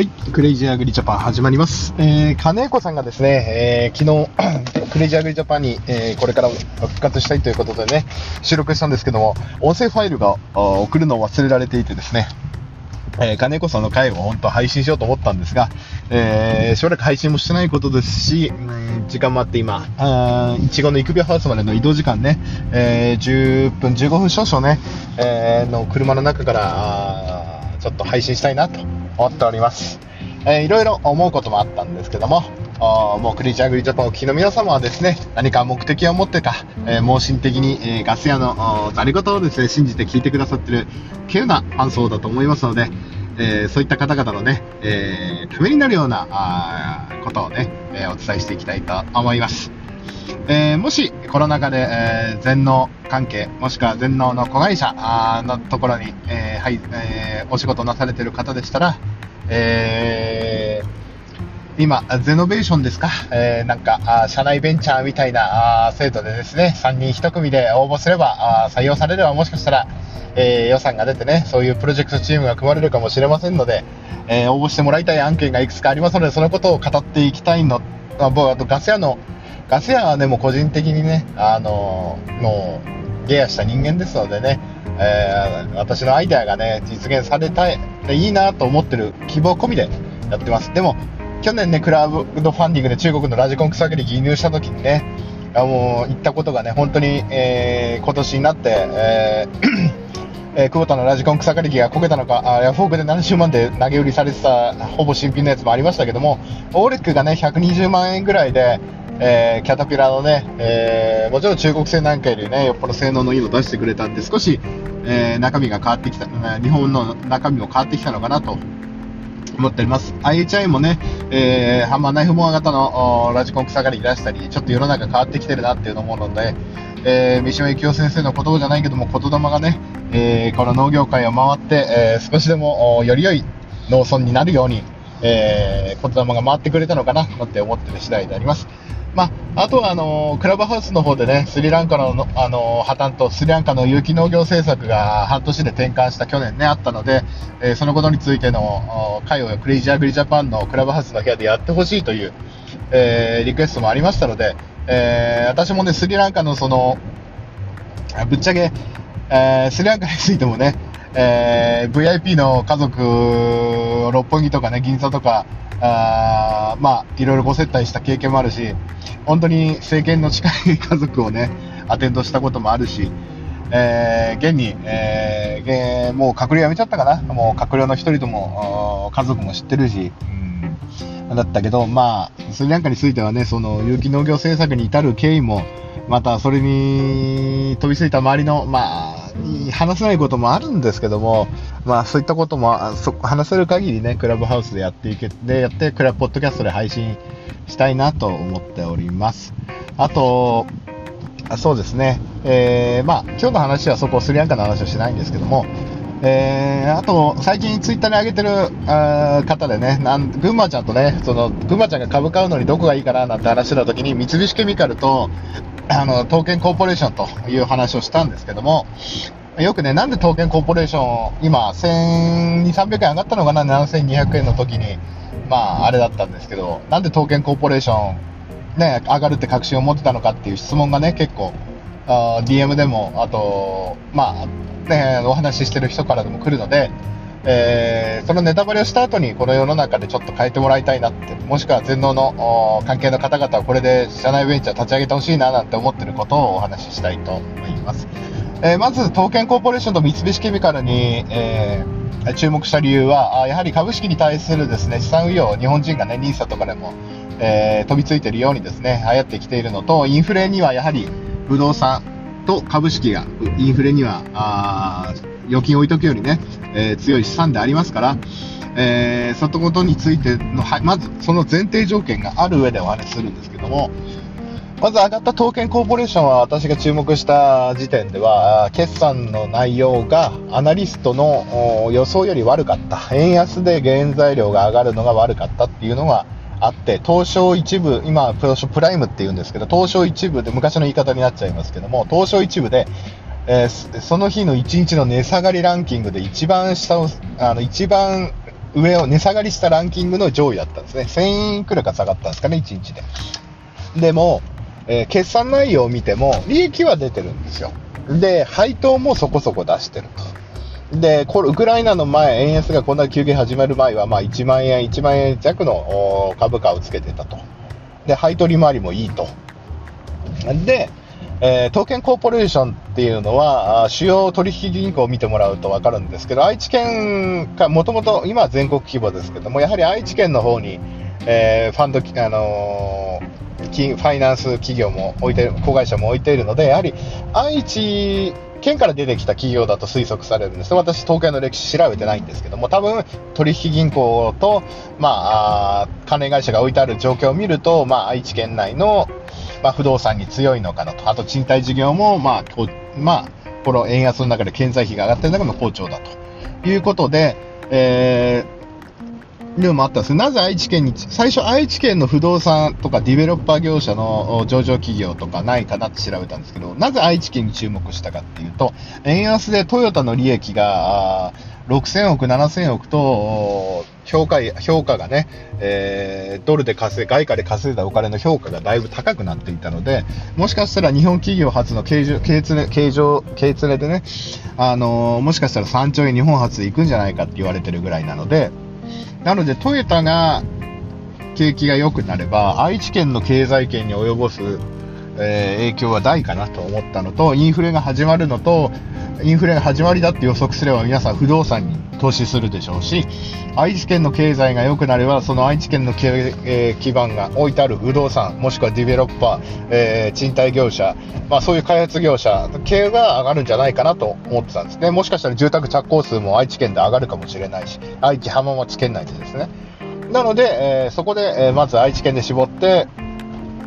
はい、クレイジーアグリジャパン始まります。えー、金子さんがですね、えー、昨日、クレイジーアグリジャパンに、えー、これから復活したいということでね、収録したんですけども、音声ファイルが送るのを忘れられていてですね、えー、金子さんの回を本当配信しようと思ったんですが、えー、しばらく配信もしてないことですし、うん時間もあって今、いちごの育苗ハウスまでの移動時間ね、えー10分、15分少々ね、えーの車の中から、ちょっと配信したいなと思っております。えーいろいろ思うこともあったんですけども、もうクリーチャーグリージャパンをお聞きの皆様はですね、何か目的を持ってか、えー盲信的に、えーガス屋のざり言をですね、信じて聞いてくださってる、稀有なファン層だと思いますので、えーそういった方々のね、えーためになるようなことをね、えお伝えしていきたいと思います。えーもしコロナ禍で、えー全農関係、もしくは全農の子会社のところに、えーはいえーお仕事なされている方でしたら、えー今、ゼノベーションですか、えーなんか、あ社内ベンチャーみたいなあ制度でですね、3人1組で応募すれば、あ採用されればもしかしたら、えー予算が出てね、そういうプロジェクトチームが組まれるかもしれませんので、えー応募してもらいたい案件がいくつかありますので、そのことを語っていきたいの、あ僕あとガス屋の、ガス屋はね、もう個人的にね、あのーもう、ゲアした人間ですのでね、えー私のアイデアがね、実現されたい、いいなと思ってる希望込みでやってます。でも、去年ね、クラウドファンディングで中国のラジコン草切り輸入した時にね、あもう行ったことがね、本当に、えー今年になって、えー えー久保田のラジコン草刈り機がこけたのか、あヤフオクで70万で投げ売りされてた、ほぼ新品のやつもありましたけども、オーレックがね、120万円ぐらいで、えーキャタピラのね、えーもちろん中国製なんかよりね、よっぽど性能のいいの出してくれたんで、少し、えー中身が変わってきた、日本の中身も変わってきたのかなと思っております。IHI もね、えーハンマーナイフモア型のラジコン草刈り出したり、ちょっと世の中変わってきてるなっていうのを思うので、えー三島由紀夫先生の言葉じゃないけども、言霊がね、えーこの農業界を回って、えー少しでもより良い農村になるように、えー言霊が回ってくれたのかな、なんて思ってる次第であります。まあ、あとはあのクラブハウスの方でね、スリランカのあの破綻とスリランカの有機農業政策が半年で転換した去年ね、あったので、えーそのことについてのお会をクレイジーアグリジャパンのクラブハウスの部屋でやってほしいという、えーリクエストもありましたので、えー私もね、スリランカのその、ぶっちゃけ、えースリランカについてもね、えー VIP の家族六本木とかね、銀座とか、あまあ、いろいろご接待した経験もあるし、本当に政権の近い家族をね、アテンドしたこともあるし、えー現に、えーもう閣僚辞めちゃったかな？もう閣僚の一人とも、家族も知ってるし、うん、だったけど、まあ、スリランカについてはね、その有機農業政策に至る経緯も、またそれに飛びついた周りの、まあ、話せないこともあるんですけども、まあ、そういったこともそ話せる限りね、クラブハウスでやっていけ、で、やって、クラブポッドキャストで配信したいなと思っております。あと、あそうですね、えーまあ、今日の話はそこ、スリランカの話はしないんですけども、えーあと、最近ツイッターに上げてるあ方でね、なん群馬ちゃんとね、その、群馬ちゃんが株買うのにどこがいいかななんて話してた時に、三菱ケミカルと、あの、東建コーポレーションという話をしたんですけども、よくね、なんで東建コーポレーション、今、1200、300円上がったのかな、7200円の時に、まあ、あれだったんですけど、なんで東建コーポレーション、ね、上がるって確信を持ってたのかっていう質問がね、結構、あ DM でも、あと、まあ、ね、お話ししてる人からでも来るので、えーそのネタバレをした後にこの世の中でちょっと変えてもらいたいなって、もしくは全農の関係の方々はこれで社内ベンチャー立ち上げてほしいななんて思ってることをお話ししたいと思います。えーまず、東建コーポレーションと三菱ケミカルに、えー注目した理由は、やはり株式に対するですね、資産運用、日本人がね、NISA とかでも、えー飛びついているようにですね、流行ってきているのと、インフレにはやはり不動産と株式が、インフレには、あ預金置いとくよりね、えー強い資産でありますから、えー、そのことについての、はい、まずその前提条件がある上でお話しするんですけども、まず上がった東建コーポレーションは私が注目した時点では、決算の内容がアナリストの予想より悪かった。円安で原材料が上がるのが悪かったっていうのがあって、東証一部、今、東証プライムって言うんですけど、東証一部で、昔の言い方になっちゃいますけども、東証一部で、えーその日の1日の値下がりランキングで一番下を、あの、一番上を値下がりしたランキングの上位だったんですね。1000円くらいか下がったんですかね、1日で。でも、えー、決算内容を見ても、利益は出てるんですよ。で、配当もそこそこ出してると。で、これ、ウクライナの前、円安がこんな急激始まる前は、まあ、1万円、1万円弱の株価をつけてたと。で、配当利回りもいいと。で、えー、東建コーポレーションっていうのは、主要取引銀行を見てもらうと分かるんですけど、愛知県か、もともと今は全国規模ですけども、やはり愛知県の方に、えー、ファンド、あのー、ファイナンス企業も置いて子会社も置いているので、やはり愛知県から出てきた企業だと推測されるんです。私、東海の歴史調べてないんですけども、多分、取引銀行と、まあ、金会社が置いてある状況を見ると、まあ、愛知県内の、まあ、不動産に強いのかなと。あと、賃貸事業も、まあ、こまあ、この円安の中で経済費が上がってる中の好調だということで、えー、でもあったんですなぜ愛知県に、最初愛知県の不動産とかディベロッパー業者の上場企業とかないかなって調べたんですけど、なぜ愛知県に注目したかっていうと、円安でトヨタの利益が6000億、7000億と、評価、評価がね、えー、ドルで稼い、外貨で稼いだお金の評価がだいぶ高くなっていたので、もしかしたら日本企業初の経常、経常、経常、経常でね、あのー、もしかしたら3兆円日本初で行くんじゃないかって言われてるぐらいなので、なのでトヨタが景気が良くなれば、愛知県の経済圏に及ぼす、えー、影響は大かなと思ったのと、インフレが始まるのと、インフレが始まりだって予測すれば皆さん不動産に投資するでしょうし、愛知県の経済が良くなれば、その愛知県の、えー、基盤が置いてある不動産、もしくはディベロッパー、えー、賃貸業者、まあそういう開発業者系が上がるんじゃないかなと思ってたんですね。もしかしたら住宅着工数も愛知県で上がるかもしれないし、愛知浜松県内でですね。なので、えー、そこで、えまず愛知県で絞って、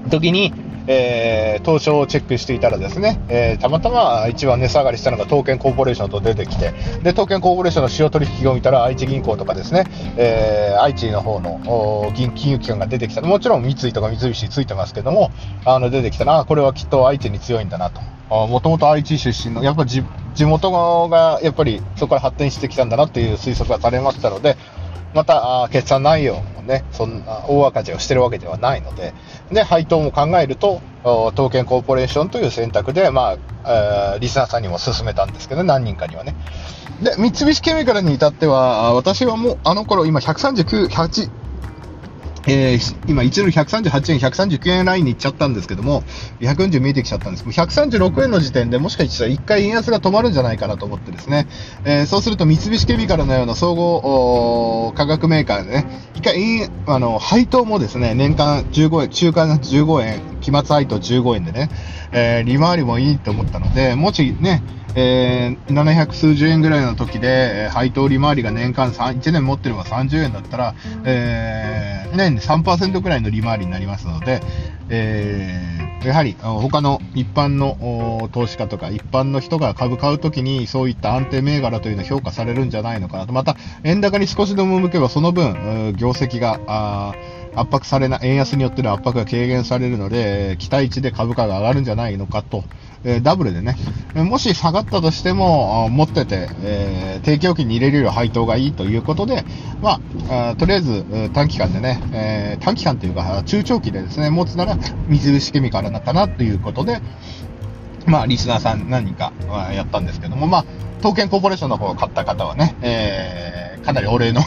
時に、えー、東証をチェックしていたらですね、えー、たまたま一番値下がりしたのが東建コーポレーションと出てきて、で、東建コーポレーションの主要取引を見たら愛知銀行とかですね、えー、愛知の方の銀金融機関が出てきた。もちろん三井とか三菱ついてますけども、あの、出てきたら、これはきっと愛知に強いんだなと。もともと愛知出身の、やっぱ地元がやっぱりそこから発展してきたんだなっていう推測がされましたので、また、決算内容ね、そんな大赤字をしてるわけではないので、で、配当も考えると、東建コーポレーションという選択で、まあ、リスナーさんにも勧めたんですけど、何人かにはね。で、三菱ケミカルに至っては、私はもう、あの頃、今139、8、えー、今、1ドル138円、139円ラインに行っちゃったんですけども、140見えてきちゃったんです。けど、136円の時点でもしかしたら1回円安が止まるんじゃないかなと思ってですね、えー、そうすると三菱ケミカルのような総合化学メーカーでね、1回、あの、配当もですね、年間15円、中間15円、期末配当15円でね、えー、利回りもいいと思ったので、もしね、えー、700数十円ぐらいの時で、配当利回りが年間3、1年持ってれば30円だったら、えー、年3%ぐらいの利回りになりますので、えー、やはり他の一般の投資家とか一般の人が株買うときにそういった安定銘柄というのは評価されるんじゃないのかなと。また、円高に少しでも向けばその分、業績が、圧迫されな、円安によっての圧迫が軽減されるので、期待値で株価が上がるんじゃないのかと、えー、ダブルでね、もし下がったとしても、持ってて、えー、定期預金に入れるより配当がいいということで、まあ、あとりあえず短期間でね、えー、短期間というか、中長期でですね、持つなら水菱ケミカルなかなということで、まあ、リスナーさん何人かやったんですけども、まあ、東建コーポレーションの方を買った方はね、えー、かなりお礼の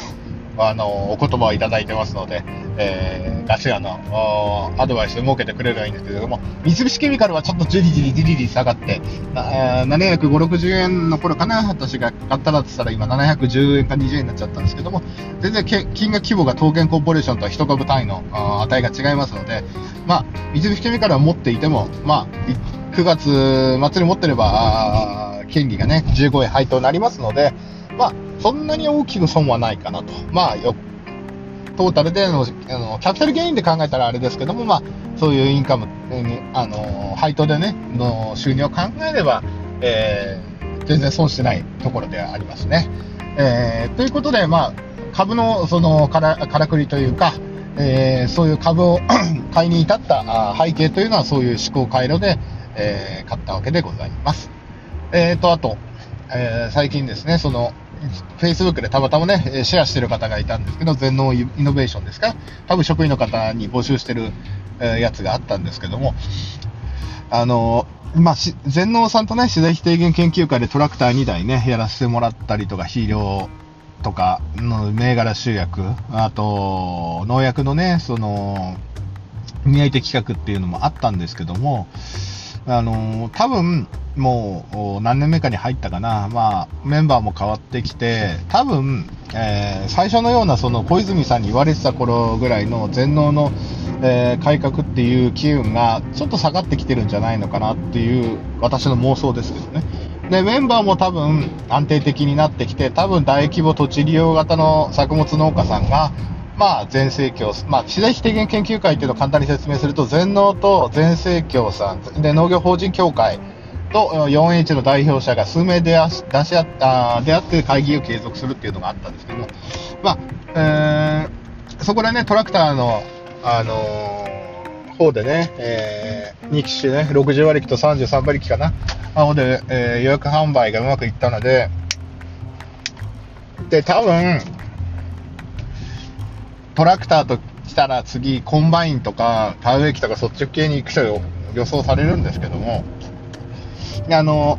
あの、お言葉をいただいてますので、えー、ガシアのアドバイスを設けてくれればいいんですけれども、三菱ケミカルはちょっとじりじりじりじり下がって、750、60円の頃かな、私が買ったらって言ったら今710円か20円になっちゃったんですけども、全然金額規模が東建コーポレーションとは1株単位の値が違いますので、まあ、三菱ケミカルは持っていても、まあ、9月末に持ってれば、権利がね、15円配当になりますので、まあ、そんなに大きく損はないかなと。まあ、よ、トータルでの、あの、キャピタルゲインで考えたらあれですけども、まあ、そういうインカム、あの、配当でね、の収入を考えれば、えー、全然損してないところでありますね。えー、ということで、まあ、株の、その、から、からくりというか、えー、そういう株を 買いに至った背景というのはそういう思考回路で、えー、買ったわけでございます。えーと、あと、えー、最近ですね、その、Facebook でたまたまね、シェアしてる方がいたん。ですけど、全農イノベーションですか多分職員の方に募集してる、やつがあったん。ですけども、あのまあ、全農さん。とね、資材費低減研究会でトラクター2台ね、やらせてもらったりとか、肥料とかの銘柄集約、あと、農薬のね、その、宮い手企画っていうのもあったん。ですけども、あの多分もう何年目かに入ったかな、まあ、メンバーも変わってきて、多分、えー、最初のようなその小泉さんに言われてた頃ぐらいの全農の、えー、改革っていう機運がちょっと下がってきてるんじゃないのかなっていう私の妄想ですけどね。で、メンバーも多分安定的になってきて、多分大規模土地利用型の作物農家さんが、まあ、全盛況、まあ、資材費低減研究会っていうのを簡単に説明すると、全農と全盛況さん、で、農業法人協会と 4H の代表者が数名出し出し合った出会って会議を継続するっていうのがあったんですけども、まあ、えー、そこでね、トラクターの、あのー、方でね、えー、2機種ね、60馬力と33馬力かな、方で、えー、予約販売がうまくいったので、で、多分、トラクターと来たら次、コンバインとか、田植え機とかそっち系に行く人予想されるんですけども、あの、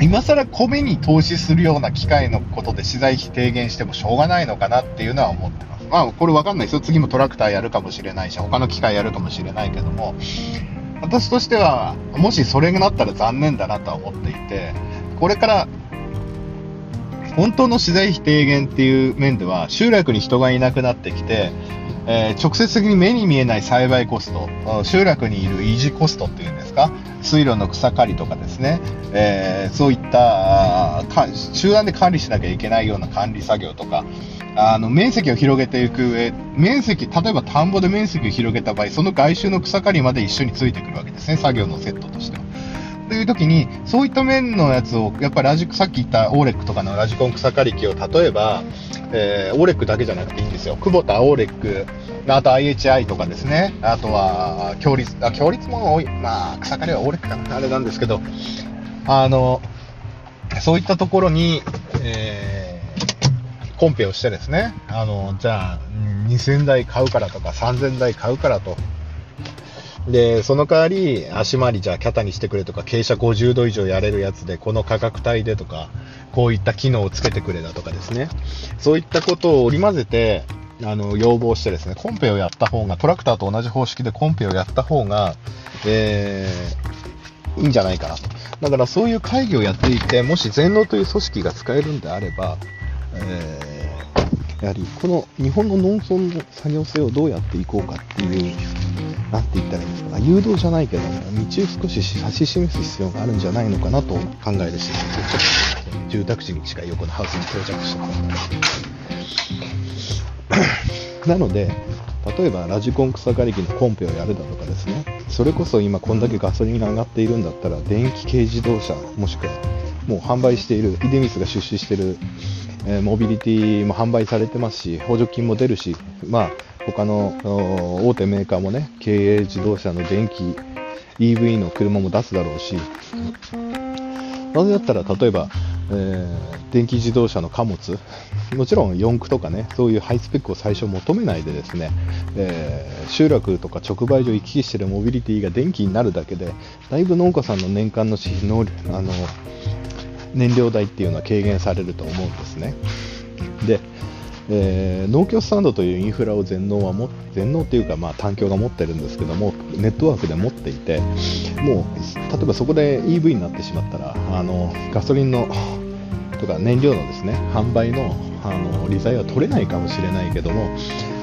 今更米に投資するような機械のことで資材費低減してもしょうがないのかなっていうのは思ってます。まあ、これわかんないですよ。次もトラクターやるかもしれないし、他の機械やるかもしれないけども、私としては、もしそれになったら残念だなとは思っていて、これから本当の資材費低減っていう面では、集落に人がいなくなってきて、えー、直接的に目に見えない栽培コスト、集落にいる維持コストっていうんですか、水路の草刈りとかですね、えー、そういった集団で管理しなきゃいけないような管理作業とか、あの面積を広げていく上、面積、例えば田んぼで面積を広げた場合、その外周の草刈りまで一緒についてくるわけですね、作業のセットとしては。という時に、そういった面のやつを、やっぱりラジさっき言ったオーレックとかのラジコン草刈り機を例えば、えー、オーレックだけじゃなくていいんですよ。久保田オーレック、あと IHI とかですね、あとは、強率、あ、強率も多い。まあ、草刈りはオーレックかな、あれなんですけど、あの、そういったところに、えー、コンペをしてですね、あの、じゃあ、2000台買うからとか3000台買うからと、で、その代わり、足回りじゃあキャタにしてくれとか、傾斜50度以上やれるやつで、この価格帯でとか、こういった機能をつけてくれだとかですね。そういったことを織り交ぜて、あの、要望してですね、コンペをやった方が、トラクターと同じ方式でコンペをやった方が、えー、いいんじゃないかなと。だからそういう会議をやっていて、もし全農という組織が使えるんであれば、えー、やはりこの日本の農村の作業性をどうやっていこうかっていうなんて言ったらいいんですか、誘導じゃないけど、道を少し指し示す必要があるんじゃないのかなと考えるし、住宅地に近い横のハウスに到着してた なので、例えばラジコン草刈り機のコンペをやるだとかですね、それこそ今こんだけガソリンが上がっているんだったら、電気軽自動車、もしくはもう販売している、出光が出資している、えー、モビリティも販売されてますし、補助金も出るし、まあ、他の大手メーカーもね、経営自動車の電気 EV の車も出すだろうし、なぜだったら例えば、えー、電気自動車の貨物、もちろん四駆とかね、そういうハイスペックを最初求めないでですね、えー、集落とか直売所行き来してるモビリティが電気になるだけで、だいぶ農家さんの年間の能力あの燃料代っていうのは軽減されると思うんですね。で、えー、農協スタンドというインフラを全農はも全農というか、まあ、単協が持ってるんですけどもネットワークで持っていてもう例えばそこで EV になってしまったらあのガソリンのとか燃料のですね販売のあの利材は取れないかもしれないけども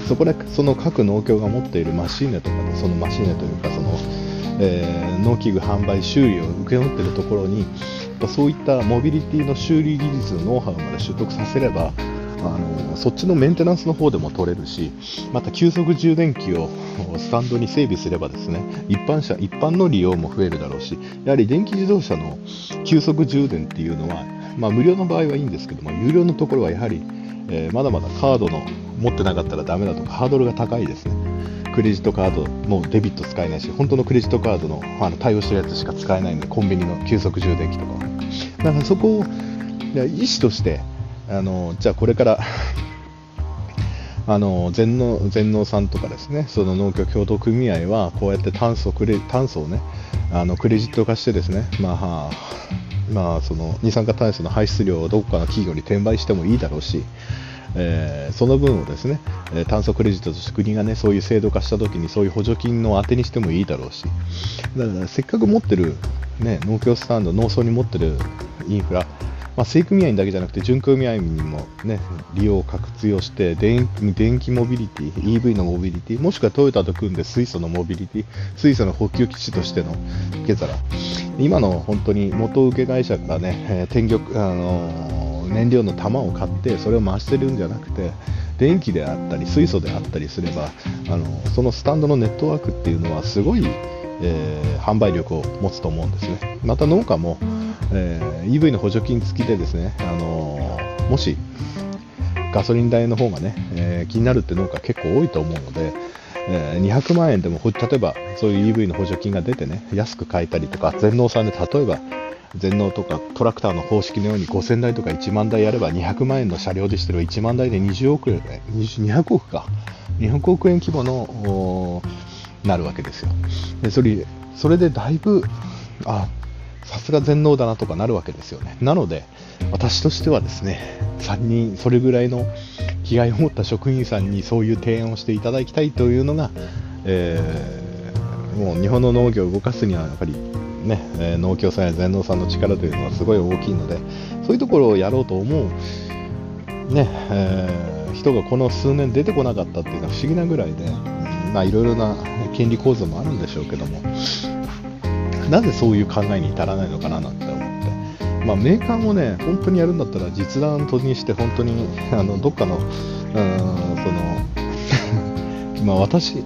そこでその各農協が持っているマシーネとかそのマシーネというかその、えー、農機具販売修理を請け負っているところにそういったモビリティの修理技術のノウハウまで習得させればあのそっちのメンテナンスの方でも取れるし、また急速充電器をスタンドに整備すればですね、一般車、一般の利用も増えるだろうし、やはり電気自動車の急速充電っていうのは、まあ、無料の場合はいいんですけども、有料のところはやはり、えー、まだまだカードの持ってなかったらダメだとか、ハードルが高いですね。クレジットカードもデビット使えないし、本当のクレジットカードのあの対応してるやつしか使えないんで、コンビニの急速充電器とかは。だからそこを、意思として、あのじゃあこれからあの全農全農さんとかですねその農協協同組合はこうやって炭素クレ炭素をねあのクレジット化してですね、まあまあ、その二酸化炭素の排出量をどこかの企業に転売してもいいだろうし、えー、その分をですね、え炭素クレジットとして国がねそういう制度化したときにそういう補助金の当てにしてもいいだろうしだからせっかく持ってる、ね、農協スタンド農村に持ってるインフラまあ、正組合だけじゃなくて準組合にも、ね、利用を活用して電電気モビリティ、EV のモビリティ、もしくはトヨタと組んで水素のモビリティ、水素の補給基地としての受け皿、今の本当に元請け会社からね、えー、天玉、あのー、燃料の玉を買ってそれを回してるんじゃなくて、電気であったり水素であったりすれば、あのそのスタンドのネットワークっていうのはすごい、えー、販売力を持つと思うんですね。また農家もえー、EV の補助金付きでですね、あのー、もしガソリン代の方がね、え、気になるって農家結構多いと思うので、え200万円でも例えばそういう EV の補助金が出てね安く買えたりとか全農さんで例えば全農とかトラクターの方式のように5000台とか1万台やれば200万円の車両でしてる。1万台で20億円。200億か。200億円規模のなるわけですよ。でそれそれでだいぶあさすが全能だなとかなるわけですよね。なので、私としてはですね、3人、それぐらいの気概を持った職員さんにそういう提案をしていただきたいというのが、えー、もう日本の農業を動かすにはやっぱりね、え農協さんや全農さんの力というのはすごい大きいので、そういうところをやろうと思う、ね、えー、人がこの数年出てこなかったっていうのは不思議なぐらいで、まあいろいろな権利構造もあるんでしょうけども、なぜそういう考えに至らないのかななんて思って、まあ、メーカーもね本当にやるんだったら実弾とにして本当にあのどっかのうんその まあ私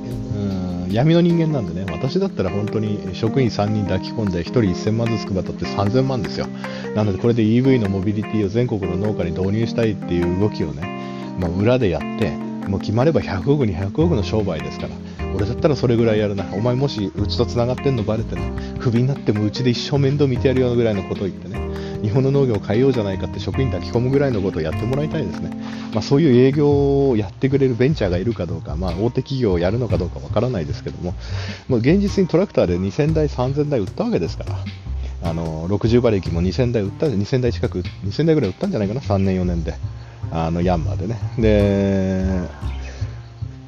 闇の人間なんでね私だったら本当に職員3人抱き込んで1人1000万ずつ配ったって3000万ですよ。なのでこれで EV のモビリティを全国の農家に導入したいっていう動きをね、まあ、裏でやってもう決まれば100億200億の商売ですから俺だったらそれぐらいやるな。お前もしうちと繋がってんのバレてねクビになってもうちで一生面倒見てやるようなぐらいのことを言ってね。日本の農業を変えようじゃないかって職員抱き込むぐらいのことをやってもらいたいですね、まあ、そういう営業をやってくれるベンチャーがいるかどうか、まあ、大手企業をやるのかどうかわからないですけども、まあ、現実にトラクターで2000台、3000台売ったわけですから。あの60馬力も2000台売った2000台近く2000台ぐらい売ったんじゃないかな3年4年で。あのヤンマーでね。で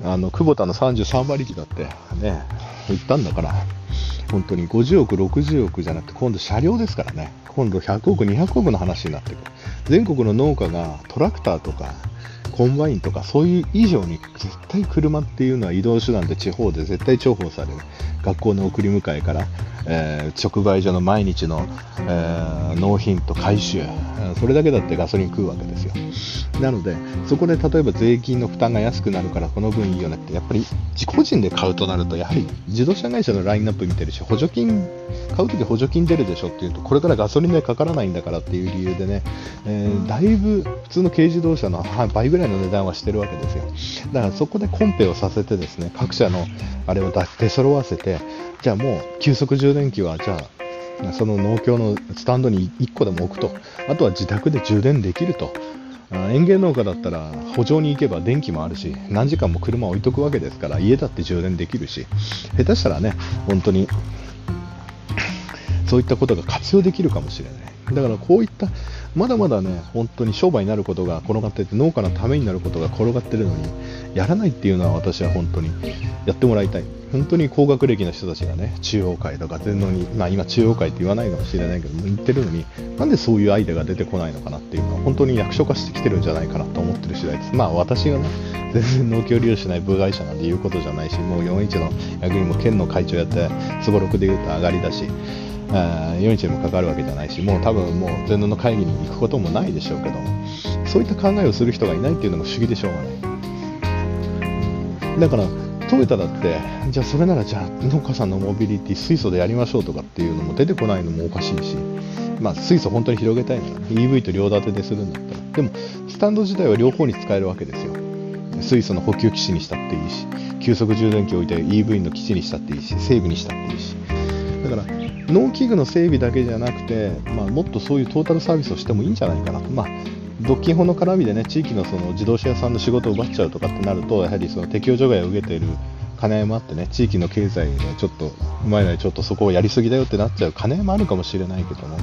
あのクボタの33馬力だってね売ったんだから。本当に50億、60億じゃなくて今度車両ですからね。今度100億、200億の話になってくる。全国の農家がトラクターとかコンバインとかそういう以上に絶対車っていうのは移動手段で地方で絶対重宝される。学校の送り迎えから、えー、直売所の毎日の、えー、納品と回収それだけだってガソリン食うわけですよ。なのでそこで例えば税金の負担が安くなるからこの分いいよねってやっぱり自己人で買うとなるとやはり自動車会社のラインナップ見てるし補助金買うとき補助金出るでしょっていうとこれからガソリン代かからないんだからっていう理由でね、えー、だいぶ普通の軽自動車の倍ぐらいの値段はしてるわけですよ。だからそこでコンペをさせてですね各社のあれを出揃わせてじゃあもう急速充電器はじゃあその農協のスタンドに1個でも置くと。あとは自宅で充電できると。園芸農家だったら補助に行けば電気もあるし何時間も車置いとくわけですから家だって充電できるし。下手したらね本当にそういったことが活用できるかもしれない。だからこういったまだまだね本当に商売になることが転がってて農家のためになることが転がってるのにやらないっていうのは私は本当にやってもらいたい。本当に高学歴の人たちがね中央会とか全農に、まあ、今中央会って言わないかもしれないけど言ってるのになんでそういうアイデアが出てこないのかなっていうのは本当に役所化してきてるんじゃないかなと思ってる次第です。まあ私がね全然農協利用しない部外者なんで言うことじゃないしもう41の役員も県の会長やってすごろくで言うと上がりだし41にも関わるわけじゃないしもう多分もう全農の会議に行くこともないでしょうけどそういった考えをする人がいないっていうのも不思議でしょうがない。だからトヨタだってじゃあそれならじゃあ農家さんのモビリティ水素でやりましょうとかっていうのも出てこないのもおかしいしまあ、水素本当に広げたいな、EV と両立てでするんだったら。でもスタンド自体は両方に使えるわけですよ。水素の補給基地にしたっていいし急速充電器を置いて EV の基地にしたっていいし整備にしたっていいし。農機具の整備だけじゃなくて、まあ、もっとそういうトータルサービスをしてもいいんじゃないかな。と、まあ、独禁法の絡みでね地域のその自動車屋さんの仕事を奪っちゃうとかってなるとやはりその適用除外を受けている金合もあってね地域の経済にねちょっとうまいのちょっとそこをやりすぎだよってなっちゃう金合もあるかもしれないけども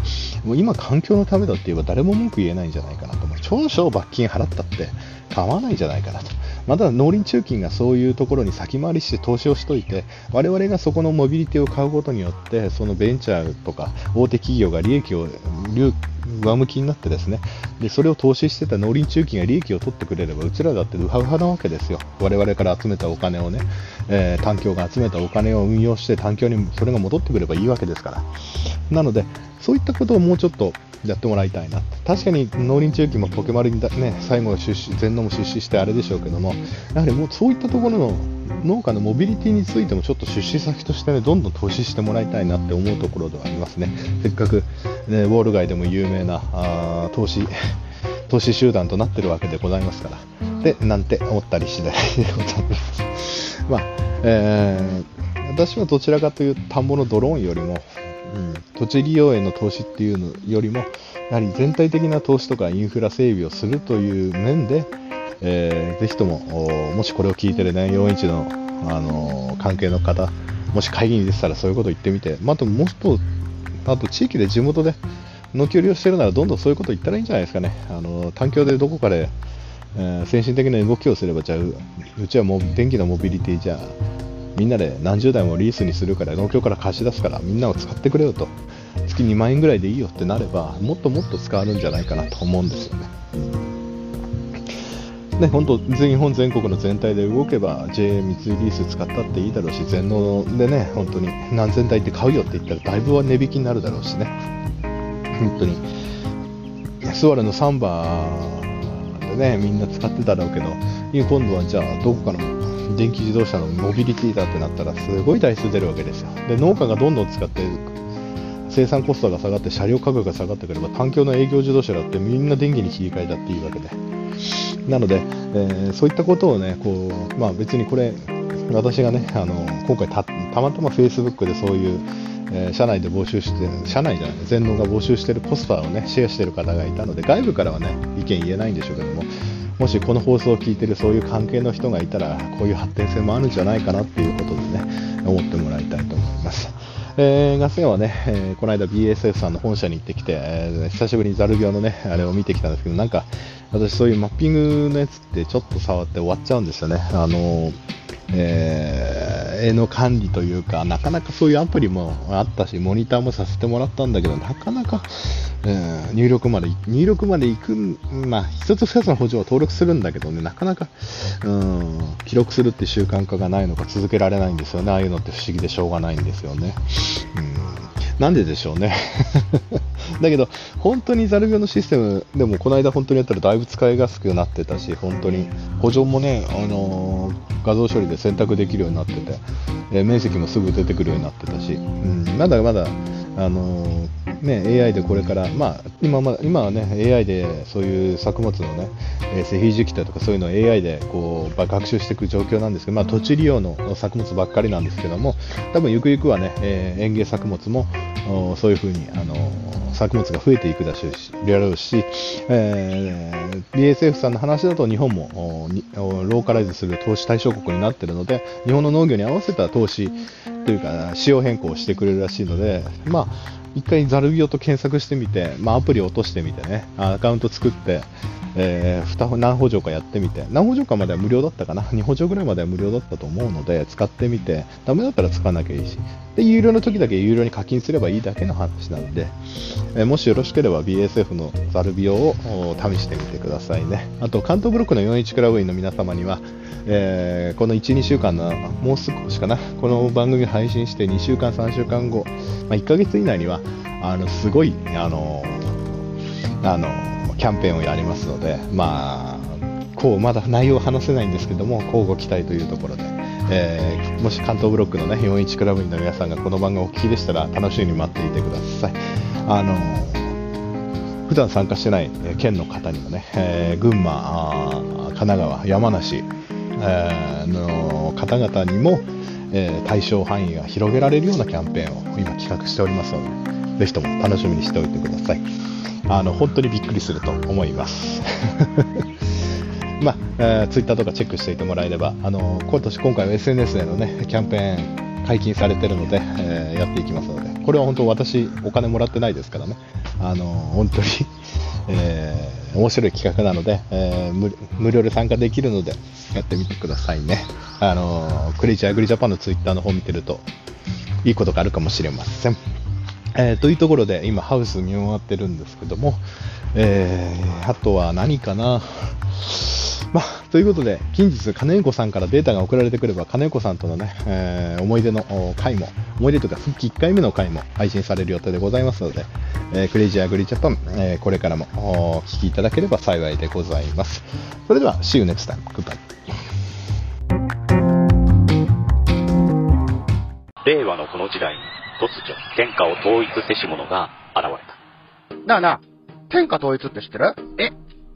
もう今環境のためだって言えば誰も文句言えないんじゃないかなと。思う少々罰金払ったって構わないんじゃないかなと。また農林中金がそういうところに先回りして投資をしといて我々がそこのモビリティを買うことによってそのベンチャーとか大手企業が利益を上向きになってですねでそれを投資してた農林中金が利益を取ってくれればうちらだってウハウハなわけですよ。我々から集めたお金をね、えー、環境が集めたお金を運用して環境にそれが戻ってくればいいわけですから。なのでそういったことをもうちょっとやってもらいたいな。確かに農林中金もポケマルにだ、ね、最後出資全農も出資してあれでしょうけども。やはりもうそういったところの農家のモビリティについてもちょっと出資先として、ね、どんどん投資してもらいたいなって思うところではありますね。せっかく、ね、ウォール街でも有名なあ投資 投資集団となってるわけでございますから。でなんて思ったり次第でございます。まあ、えー、私はどちらかというと田んぼのドローンよりもうん、土地利用への投資っていうのよりも、やはり全体的な投資とかインフラ整備をするという面で、えー、ぜひとも、もしこれを聞いてるね、41の、あのー、関係の方、もし会議に出てたらそういうことを言ってみて、まあ、あともっと、あと地域で地元で農協利用してるならどんどんそういうこと言ったらいいんじゃないですかね。あのー、環境でどこかで、先進的な動きをすれば、じゃあう、ちはもう電気のモビリティじゃみんなで何十台もリースにするから農協から貸し出すからみんなを使ってくれよと。月2万円ぐらいでいいよってなればもっともっと使われるんじゃないかなと思うんですよね。ね、本当、全日本全国の全体で動けば JA 三井リース使ったっていいだろうし全農でね本当に何千台って買うよって言ったらだいぶは値引きになるだろうしね。本当に。スワレのサンバでねみんな使ってただろうけど今度はじゃあどこかの電気自動車のモビリティだってなったらすごい台数出るわけですよ。で農家がどんどん使って生産コストが下がって車両価格が下がってくれば環境の営業自動車だってみんな電気に切り替えたっていいわけで。なので、えー、そういったことをねこう、まあ、別にこれ私がねあの今回たまたま Facebook でそういうえー、社内で募集して、社内じゃない、全農が募集してるポスターをね、シェアしてる方がいたので、外部からはね、意見言えないんでしょうけども、もしこの放送を聞いてるそういう関係の人がいたらこういう発展性もあるんじゃないかなっていうことでね思ってもらいたいと思います。えー、ガス屋はね、えー、この間 BSF さんの本社に行ってきて、えー、久しぶりにザル病のね、あれを見てきたんですけど、なんか、私そういうマッピングのやつってちょっと触って終わっちゃうんですよね。あのー、えー、の管理というか、なかなかそういうアプリもあったし、モニターもさせてもらったんだけど、なかなか、うん、入力まで、入力まで行く、まあ、一つ二つの補助は登録するんだけどね、なかなか、うん、記録するって習慣化がないのか続けられないんですよね。ああいうのって不思議でしょうがないんですよね。うん、なんででしょうね。だけど、本当にザル病のシステム、でもこの間本当にやったらだいぶ使いやすくなってたし、本当に。補助もね、あのー、画像処理で選択できるようになってて、え、面積もすぐ出てくるようになってたし、うん、まだまだ、あのーね、AI でこれから、まあ、今ま今はね、AI でそういう作物のね、えー、施肥時期とかそういうのを AI でこう学習していく状況なんですけど、まあ、土地利用の作物ばっかりなんですけども、多分ゆくゆくはね、えー、園芸作物もそういうふうに、あの作物が増えていくだしやろうし、えー、BSF さんの話だと日本もローカライズする投資対象国になっているので、日本の農業に合わせた投資というか、仕様変更してくれるらしいので、まあ、一回ザルビオと検索してみて、まあ、アプリを落としてみてね、アカウント作って、えー、何補助かやってみて、何補助かまでは無料だったかな、2補助ぐらいまでは無料だったと思うので、使ってみて、ダメだったら使わなきゃいいし、で、有料の時だけ有料に課金すればいいだけの話なので、えー、もしよろしければ BSF のザルビオを試してみてくださいね。あと、関東ブロックの41クラブ員の皆様には、えー、この1、2週間の、もう少しかな、この番組配信して2週間、3週間後、まあ、1ヶ月以内には、あの、すごい、あの、あの、キャンペーンをやりますので、まあ、こう、まだ内容を話せないんですけども、交互期待というところで、えー、もし関東ブロックのね、41クラブ員の皆さんがこの番組をお聞きでしたら、楽しみに待っていてください。あの、普段参加してない県の方にもね、えー、群馬、神奈川、山梨、えー、の方々にも、えー、対象範囲が広げられるようなキャンペーンを今企画しておりますので、ぜひとも楽しみにしておいてください。あの本当にびっくりすると思います。まあ、えー、ツイッターとかチェックしていてもらえれば、あの今年今回は SNS でのねキャンペーン解禁されてるので、えーやっていきますので、これは本当私お金もらってないですからね、あの本当に、えー面白い企画なので、えー無料で参加できるのでやってみてくださいね。あのクレイジーアグリジャパンのツイッターの方見てるといいことがあるかもしれません。えーというところで今ハウス見回ってるんですけども、えーあとは何かな。まあ、ということで、近日、金子さんからデータが送られてくれば、金子さんとのね、えー思い出の回も、思い出というか、復帰1回目の回も配信される予定でございますので、えークレイジーアグリジャパン、えーこれからもお聞きいただければ幸いでございます。それでは、See you next time. Goodbye. 令和のこの時代突如天下を統一せし者が現れた。なあなあ、天下統一って知ってる？え、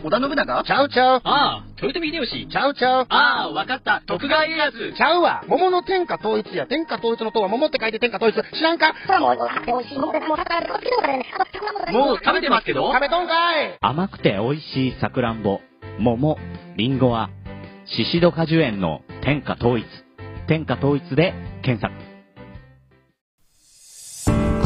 織田信長？ちゃうちゃう。ああ、豊臣秀吉。ちゃうちゃう。ああ、わかった。徳川家康。ちゃうわ。桃の天下統一や。天下統一の塔は桃って書いて天下統一。知らんか？もう、あって美味しいももう食べてますけど食べとんかい甘くて美味しいさくらんぼ、桃、りんごは、シシド果樹園の天下統一。天下統一で検索。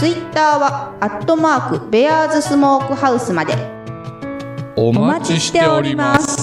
ツイッターはアットマークベアーズスモークハウスまで。お待ちしております。